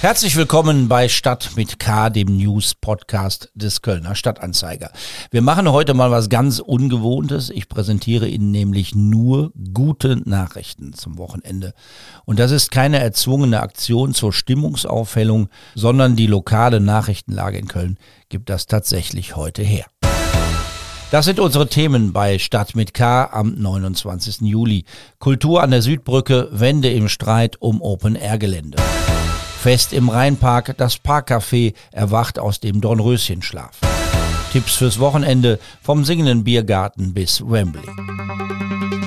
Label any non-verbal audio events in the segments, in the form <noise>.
Herzlich willkommen bei Stadt mit K, dem News-Podcast des Kölner Stadtanzeiger. Wir machen heute mal was ganz Ungewohntes. Ich präsentiere Ihnen nämlich nur gute Nachrichten zum Wochenende. Und das ist keine erzwungene Aktion zur Stimmungsaufhellung, sondern die lokale Nachrichtenlage in Köln gibt das tatsächlich heute her. Das sind unsere Themen bei Stadt mit K am 29. Juli. Kultur an der Südbrücke, Wende im Streit um Open-Air-Gelände. Fest im Rheinpark, das Parkcafé erwacht aus dem Dornröschenschlaf. Tipps fürs Wochenende vom singenden Biergarten bis Wembley.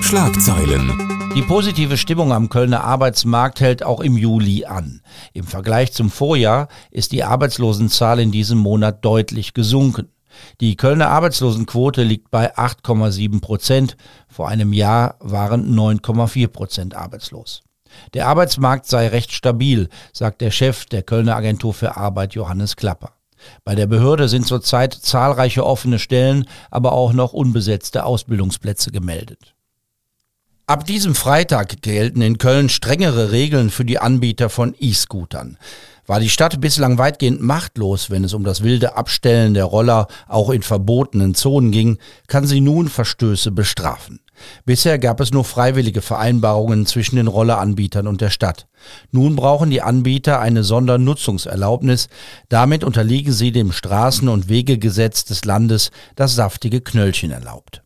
Schlagzeilen. Die positive Stimmung am Kölner Arbeitsmarkt hält auch im Juli an. Im Vergleich zum Vorjahr ist die Arbeitslosenzahl in diesem Monat deutlich gesunken. Die Kölner Arbeitslosenquote liegt bei 8,7 Prozent. Vor einem Jahr waren 9,4 Prozent arbeitslos. Der Arbeitsmarkt sei recht stabil, sagt der Chef der Kölner Agentur für Arbeit Johannes Klapper. Bei der Behörde sind zurzeit zahlreiche offene Stellen, aber auch noch unbesetzte Ausbildungsplätze gemeldet. Ab diesem Freitag gelten in Köln strengere Regeln für die Anbieter von E-Scootern. War die Stadt bislang weitgehend machtlos, wenn es um das wilde Abstellen der Roller auch in verbotenen Zonen ging, kann sie nun Verstöße bestrafen. Bisher gab es nur freiwillige Vereinbarungen zwischen den Rolleranbietern und der Stadt. Nun brauchen die Anbieter eine Sondernutzungserlaubnis. Damit unterliegen sie dem Straßen- und Wegegesetz des Landes, das saftige Knöllchen erlaubt.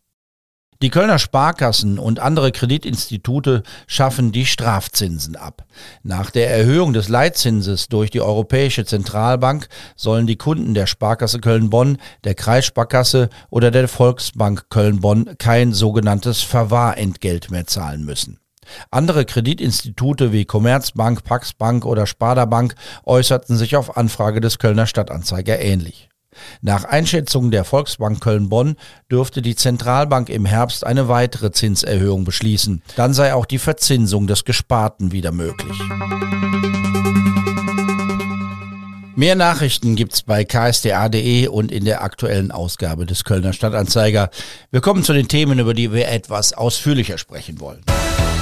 Die Kölner Sparkassen und andere Kreditinstitute schaffen die Strafzinsen ab. Nach der Erhöhung des Leitzinses durch die Europäische Zentralbank sollen die Kunden der Sparkasse Köln-Bonn, der Kreissparkasse oder der Volksbank Köln-Bonn kein sogenanntes Verwahrentgelt mehr zahlen müssen. Andere Kreditinstitute wie Commerzbank, Paxbank oder Sparda Bank äußerten sich auf Anfrage des Kölner Stadtanzeiger ähnlich. Nach Einschätzung der Volksbank Köln-Bonn dürfte die Zentralbank im Herbst eine weitere Zinserhöhung beschließen. Dann sei auch die Verzinsung des Gesparten wieder möglich. Mehr Nachrichten gibt's bei ksda.de und in der aktuellen Ausgabe des Kölner Stadtanzeiger. Wir kommen zu den Themen, über die wir etwas ausführlicher sprechen wollen.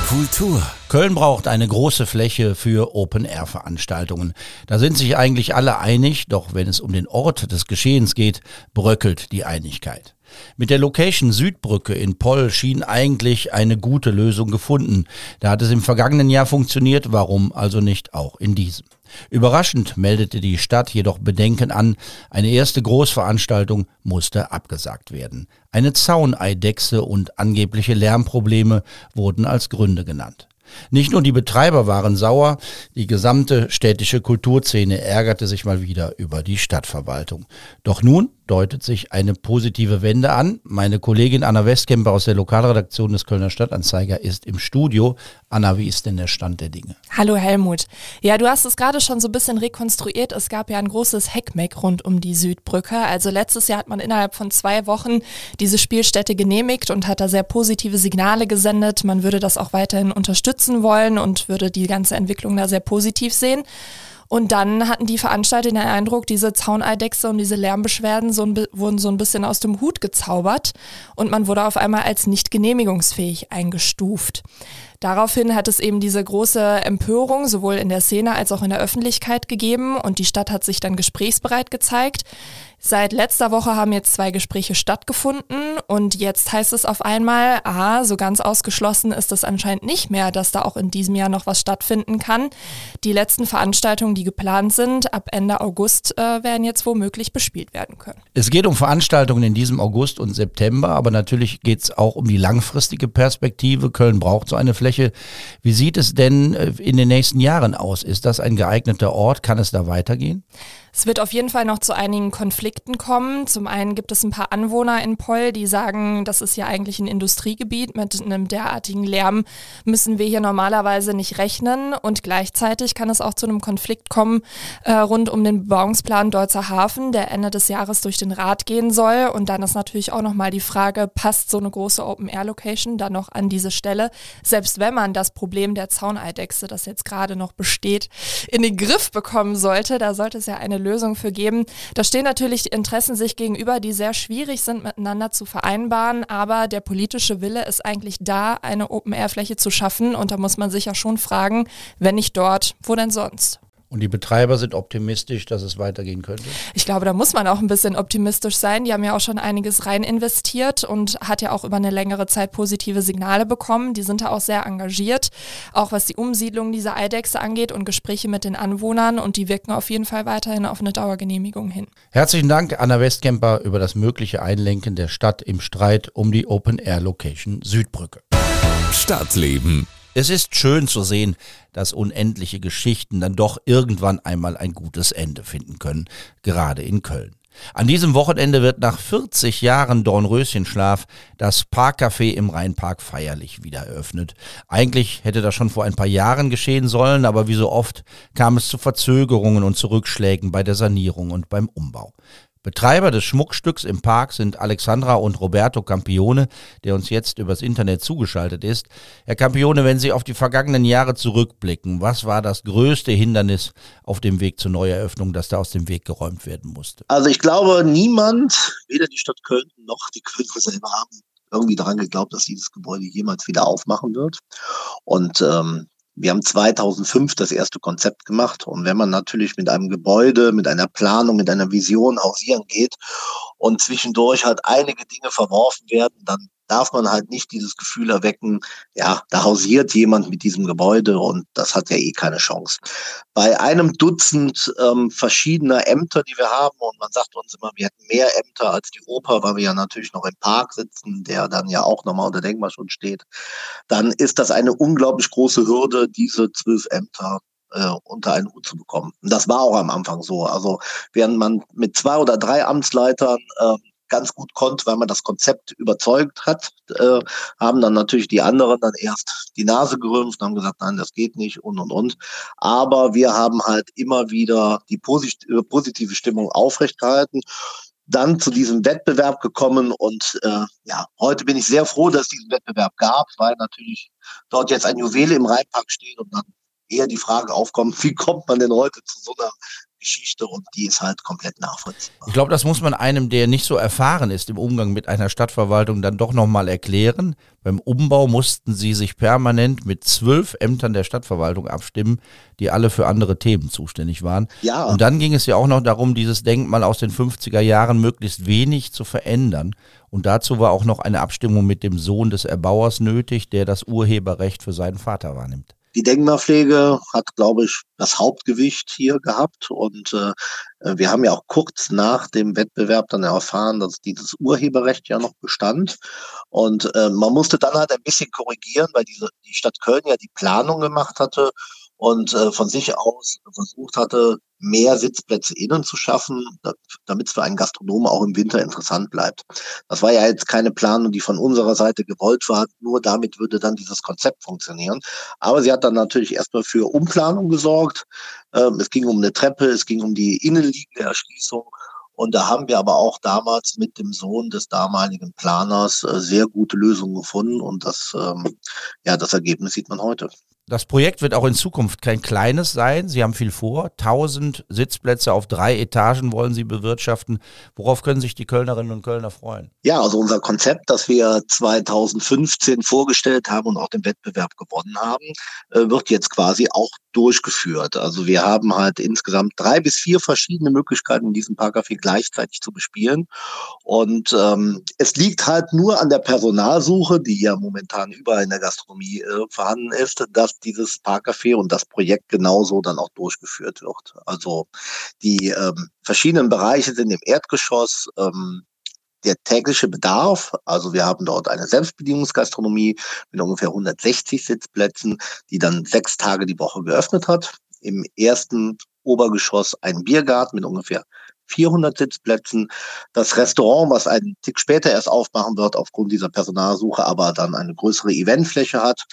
Kultur. Köln braucht eine große Fläche für Open-Air-Veranstaltungen. Da sind sich eigentlich alle einig, doch wenn es um den Ort des Geschehens geht, bröckelt die Einigkeit. Mit der Location Südbrücke in Poll schien eigentlich eine gute Lösung gefunden. Da hat es im vergangenen Jahr funktioniert, warum also nicht auch in diesem? Überraschend meldete die Stadt jedoch Bedenken an, eine erste Großveranstaltung musste abgesagt werden. Eine Zauneidechse und angebliche Lärmprobleme wurden als Gründe genannt. Nicht nur die Betreiber waren sauer, die gesamte städtische Kulturszene ärgerte sich mal wieder über die Stadtverwaltung. Doch nun deutet sich eine positive Wende an. Meine Kollegin Anna Westkemper aus der Lokalredaktion des Kölner Stadtanzeiger ist im Studio. Anna, wie ist denn der Stand der Dinge? Hallo Helmut. Ja, du hast es gerade schon so ein bisschen rekonstruiert. Es gab ja ein großes Heckmeck rund um die Südbrücke. Also letztes Jahr hat man innerhalb von zwei Wochen diese Spielstätte genehmigt und hat da sehr positive Signale gesendet. Man würde das auch weiterhin unterstützen wollen und würde die ganze Entwicklung da sehr positiv sehen. Und dann hatten die Veranstalter den Eindruck, diese Zauneidechse und diese Lärmbeschwerden so ein, wurden so ein bisschen aus dem Hut gezaubert und man wurde auf einmal als nicht genehmigungsfähig eingestuft. Daraufhin hat es eben diese große Empörung sowohl in der Szene als auch in der Öffentlichkeit gegeben und die Stadt hat sich dann gesprächsbereit gezeigt. Seit letzter Woche haben jetzt zwei Gespräche stattgefunden und jetzt heißt es auf einmal, aha, so ganz ausgeschlossen ist es anscheinend nicht mehr, dass da auch in diesem Jahr noch was stattfinden kann. Die letzten Veranstaltungen, die geplant sind, ab Ende August äh, werden jetzt womöglich bespielt werden können. Es geht um Veranstaltungen in diesem August und September, aber natürlich geht es auch um die langfristige Perspektive. Köln braucht so eine Fläche. Wie sieht es denn äh, in den nächsten Jahren aus? Ist das ein geeigneter Ort? Kann es da weitergehen? Es wird auf jeden Fall noch zu einigen Konflikten kommen. Zum einen gibt es ein paar Anwohner in Poll, die sagen, das ist ja eigentlich ein Industriegebiet. Mit einem derartigen Lärm müssen wir hier normalerweise nicht rechnen. Und gleichzeitig kann es auch zu einem Konflikt kommen äh, rund um den Bebauungsplan Deutzer Hafen, der Ende des Jahres durch den Rat gehen soll. Und dann ist natürlich auch nochmal die Frage, passt so eine große Open-Air-Location dann noch an diese Stelle? Selbst wenn man das Problem der Zauneidechse, das jetzt gerade noch besteht, in den Griff bekommen sollte, da sollte es ja eine Lösung für geben. Da stehen natürlich natürlich Interessen sich gegenüber, die sehr schwierig sind miteinander zu vereinbaren, aber der politische Wille ist eigentlich da, eine Open-Air-Fläche zu schaffen und da muss man sich ja schon fragen, wenn nicht dort, wo denn sonst? Und die Betreiber sind optimistisch, dass es weitergehen könnte? Ich glaube, da muss man auch ein bisschen optimistisch sein. Die haben ja auch schon einiges rein investiert und hat ja auch über eine längere Zeit positive Signale bekommen. Die sind da auch sehr engagiert, auch was die Umsiedlung dieser Eidechse angeht und Gespräche mit den Anwohnern. Und die wirken auf jeden Fall weiterhin auf eine Dauergenehmigung hin. Herzlichen Dank, Anna Westkemper, über das mögliche Einlenken der Stadt im Streit um die Open-Air-Location Südbrücke. Stadtleben. Es ist schön zu sehen, dass unendliche Geschichten dann doch irgendwann einmal ein gutes Ende finden können, gerade in Köln. An diesem Wochenende wird nach 40 Jahren Dornröschenschlaf das Parkcafé im Rheinpark feierlich wieder eröffnet. Eigentlich hätte das schon vor ein paar Jahren geschehen sollen, aber wie so oft kam es zu Verzögerungen und zu Rückschlägen bei der Sanierung und beim Umbau. Betreiber des Schmuckstücks im Park sind Alexandra und Roberto Campione, der uns jetzt übers Internet zugeschaltet ist. Herr Campione, wenn Sie auf die vergangenen Jahre zurückblicken, was war das größte Hindernis auf dem Weg zur Neueröffnung, das da aus dem Weg geräumt werden musste? Also ich glaube, niemand, weder die Stadt Köln noch die Kölner selber haben irgendwie daran geglaubt, dass dieses Gebäude jemals wieder aufmachen wird. Und ähm, wir haben 2005 das erste Konzept gemacht. Und wenn man natürlich mit einem Gebäude, mit einer Planung, mit einer Vision hausieren geht und zwischendurch halt einige Dinge verworfen werden, dann darf man halt nicht dieses Gefühl erwecken, ja, da hausiert jemand mit diesem Gebäude und das hat ja eh keine Chance. Bei einem Dutzend ähm, verschiedener Ämter, die wir haben, und man sagt uns immer, wir hätten mehr Ämter als die Oper, weil wir ja natürlich noch im Park sitzen, der dann ja auch nochmal unter Denkmalschutz steht, dann ist das eine unglaublich große Hürde, diese zwölf Ämter äh, unter einen Hut zu bekommen. Und das war auch am Anfang so. Also während man mit zwei oder drei Amtsleitern äh, ganz gut konnte, weil man das Konzept überzeugt hat, äh, haben dann natürlich die anderen dann erst die Nase gerümpft und haben gesagt, nein, das geht nicht und und und. Aber wir haben halt immer wieder die äh, positive Stimmung aufrechtgehalten dann zu diesem Wettbewerb gekommen und äh, ja, heute bin ich sehr froh, dass es diesen Wettbewerb gab, weil natürlich dort jetzt ein Juwel im Rheinpark steht und dann eher die Frage aufkommt, <laughs> wie kommt man denn heute zu so einer Geschichte und die ist halt komplett nachvollziehbar. Ich glaube, das muss man einem, der nicht so erfahren ist im Umgang mit einer Stadtverwaltung, dann doch nochmal erklären. Beim Umbau mussten sie sich permanent mit zwölf Ämtern der Stadtverwaltung abstimmen, die alle für andere Themen zuständig waren. Ja. Und dann ging es ja auch noch darum, dieses Denkmal aus den 50er Jahren möglichst wenig zu verändern. Und dazu war auch noch eine Abstimmung mit dem Sohn des Erbauers nötig, der das Urheberrecht für seinen Vater wahrnimmt. Die Denkmalpflege hat, glaube ich, das Hauptgewicht hier gehabt. Und äh, wir haben ja auch kurz nach dem Wettbewerb dann erfahren, dass dieses Urheberrecht ja noch bestand. Und äh, man musste dann halt ein bisschen korrigieren, weil diese, die Stadt Köln ja die Planung gemacht hatte und äh, von sich aus versucht hatte, mehr Sitzplätze innen zu schaffen, damit es für einen Gastronomen auch im Winter interessant bleibt. Das war ja jetzt keine Planung, die von unserer Seite gewollt war. Nur damit würde dann dieses Konzept funktionieren. Aber sie hat dann natürlich erstmal für Umplanung gesorgt. Ähm, es ging um eine Treppe, es ging um die innenliegende Erschließung. Und da haben wir aber auch damals mit dem Sohn des damaligen Planers äh, sehr gute Lösungen gefunden. Und das, ähm, ja, das Ergebnis sieht man heute. Das Projekt wird auch in Zukunft kein kleines sein. Sie haben viel vor. 1000 Sitzplätze auf drei Etagen wollen Sie bewirtschaften. Worauf können sich die Kölnerinnen und Kölner freuen? Ja, also unser Konzept, das wir 2015 vorgestellt haben und auch den Wettbewerb gewonnen haben, äh, wird jetzt quasi auch durchgeführt. Also wir haben halt insgesamt drei bis vier verschiedene Möglichkeiten, in diesem Parkcafé gleichzeitig zu bespielen. Und ähm, es liegt halt nur an der Personalsuche, die ja momentan überall in der Gastronomie äh, vorhanden ist, dass dieses Parkcafé und das Projekt genauso dann auch durchgeführt wird. Also die ähm, verschiedenen Bereiche sind im Erdgeschoss. Ähm, der tägliche Bedarf. Also wir haben dort eine Selbstbedienungsgastronomie mit ungefähr 160 Sitzplätzen, die dann sechs Tage die Woche geöffnet hat. Im ersten Obergeschoss ein Biergarten mit ungefähr 400 Sitzplätzen. Das Restaurant, was einen Tick später erst aufmachen wird aufgrund dieser Personalsuche, aber dann eine größere Eventfläche hat.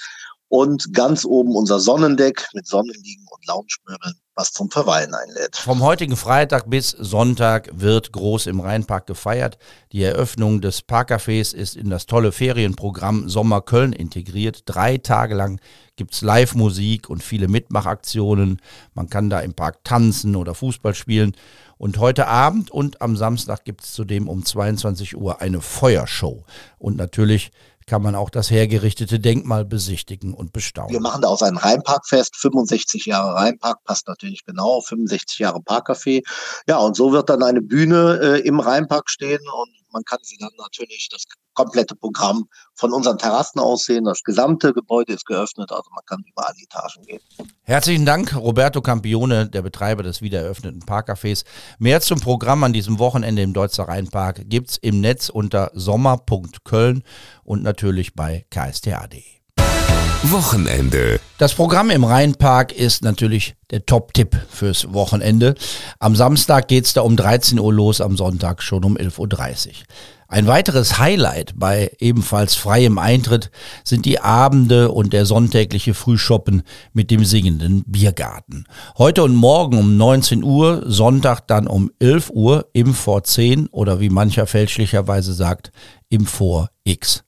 Und ganz oben unser Sonnendeck mit Sonnenliegen und Loungemöbeln was zum Verweilen einlädt. Vom heutigen Freitag bis Sonntag wird groß im Rheinpark gefeiert. Die Eröffnung des Parkcafés ist in das tolle Ferienprogramm Sommer Köln integriert. Drei Tage lang gibt es Live-Musik und viele Mitmachaktionen. Man kann da im Park tanzen oder Fußball spielen. Und heute Abend und am Samstag gibt es zudem um 22 Uhr eine Feuershow. Und natürlich kann man auch das hergerichtete Denkmal besichtigen und bestaunen. Wir machen da aus einem Rheinparkfest, 65 Jahre Rheinpark, passt natürlich genau, 65 Jahre Parkcafé. Ja, und so wird dann eine Bühne äh, im Rheinpark stehen und man kann sie dann natürlich das komplette Programm von unseren Terrassen aus sehen. Das gesamte Gebäude ist geöffnet, also man kann über alle Etagen gehen. Herzlichen Dank, Roberto Campione, der Betreiber des wiedereröffneten Parkcafés. Mehr zum Programm an diesem Wochenende im Deutzer Rheinpark gibt's im Netz unter sommer.köln und natürlich bei ksta.de. Wochenende. Das Programm im Rheinpark ist natürlich der Top-Tipp fürs Wochenende. Am Samstag geht's da um 13 Uhr los, am Sonntag schon um 11.30 Uhr. Ein weiteres Highlight bei ebenfalls freiem Eintritt sind die Abende und der sonntägliche Frühschoppen mit dem singenden Biergarten. Heute und morgen um 19 Uhr, Sonntag dann um 11 Uhr im Vor 10 oder wie mancher fälschlicherweise sagt, im Vor X.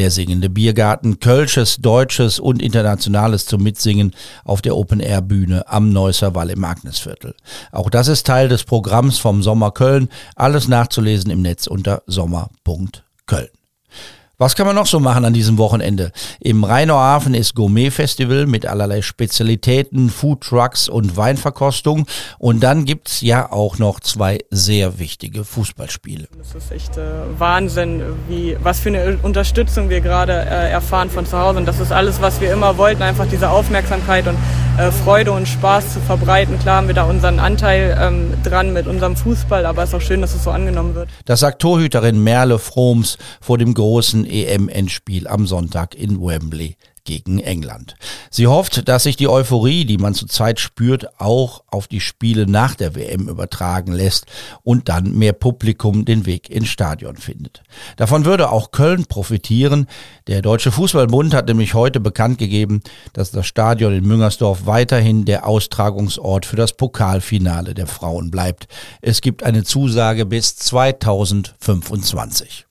Der singende Biergarten, Kölsches, Deutsches und Internationales zum Mitsingen auf der Open-Air-Bühne am Neusser Wall im Agnesviertel. Auch das ist Teil des Programms vom Sommer Köln. Alles nachzulesen im Netz unter sommer.köln. Was kann man noch so machen an diesem Wochenende? Im Rheinauhafen ist Gourmet-Festival mit allerlei Spezialitäten, Foodtrucks und Weinverkostung. Und dann gibt's ja auch noch zwei sehr wichtige Fußballspiele. Das ist echt äh, Wahnsinn, wie, was für eine Unterstützung wir gerade äh, erfahren von zu Hause. Und das ist alles, was wir immer wollten, einfach diese Aufmerksamkeit und äh, Freude und Spaß zu verbreiten. Klar haben wir da unseren Anteil ähm, dran mit unserem Fußball, aber es ist auch schön, dass es so angenommen wird. Das sagt Torhüterin Merle Froms vor dem großen EM-Endspiel am Sonntag in Wembley gegen England. Sie hofft, dass sich die Euphorie, die man zurzeit spürt, auch auf die Spiele nach der WM übertragen lässt und dann mehr Publikum den Weg ins Stadion findet. Davon würde auch Köln profitieren. Der Deutsche Fußballbund hat nämlich heute bekannt gegeben, dass das Stadion in Müngersdorf weiterhin der Austragungsort für das Pokalfinale der Frauen bleibt. Es gibt eine Zusage bis 2025.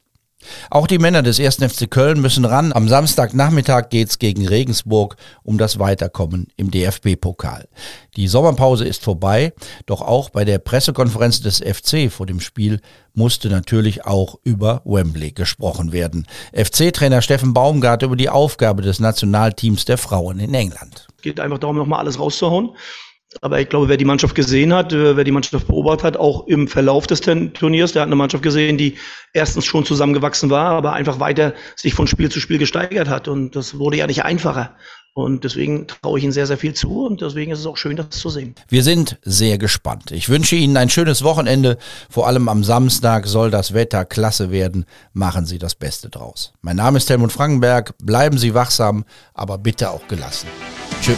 Auch die Männer des 1. FC Köln müssen ran. Am Samstagnachmittag geht's gegen Regensburg um das Weiterkommen im DFB-Pokal. Die Sommerpause ist vorbei, doch auch bei der Pressekonferenz des FC vor dem Spiel musste natürlich auch über Wembley gesprochen werden. FC-Trainer Steffen Baumgart über die Aufgabe des Nationalteams der Frauen in England. Es geht einfach darum, nochmal alles rauszuhauen. Aber ich glaube, wer die Mannschaft gesehen hat, äh, wer die Mannschaft beobachtet hat, auch im Verlauf des Turniers, der hat eine Mannschaft gesehen, die erstens schon zusammengewachsen war, aber einfach weiter sich von Spiel zu Spiel gesteigert hat. Und das wurde ja nicht einfacher. Und deswegen traue ich Ihnen sehr, sehr viel zu und deswegen ist es auch schön, das zu sehen. Wir sind sehr gespannt. Ich wünsche Ihnen ein schönes Wochenende. Vor allem am Samstag soll das Wetter klasse werden. Machen Sie das Beste draus. Mein Name ist Helmut Frankenberg. Bleiben Sie wachsam, aber bitte auch gelassen. Tschüss.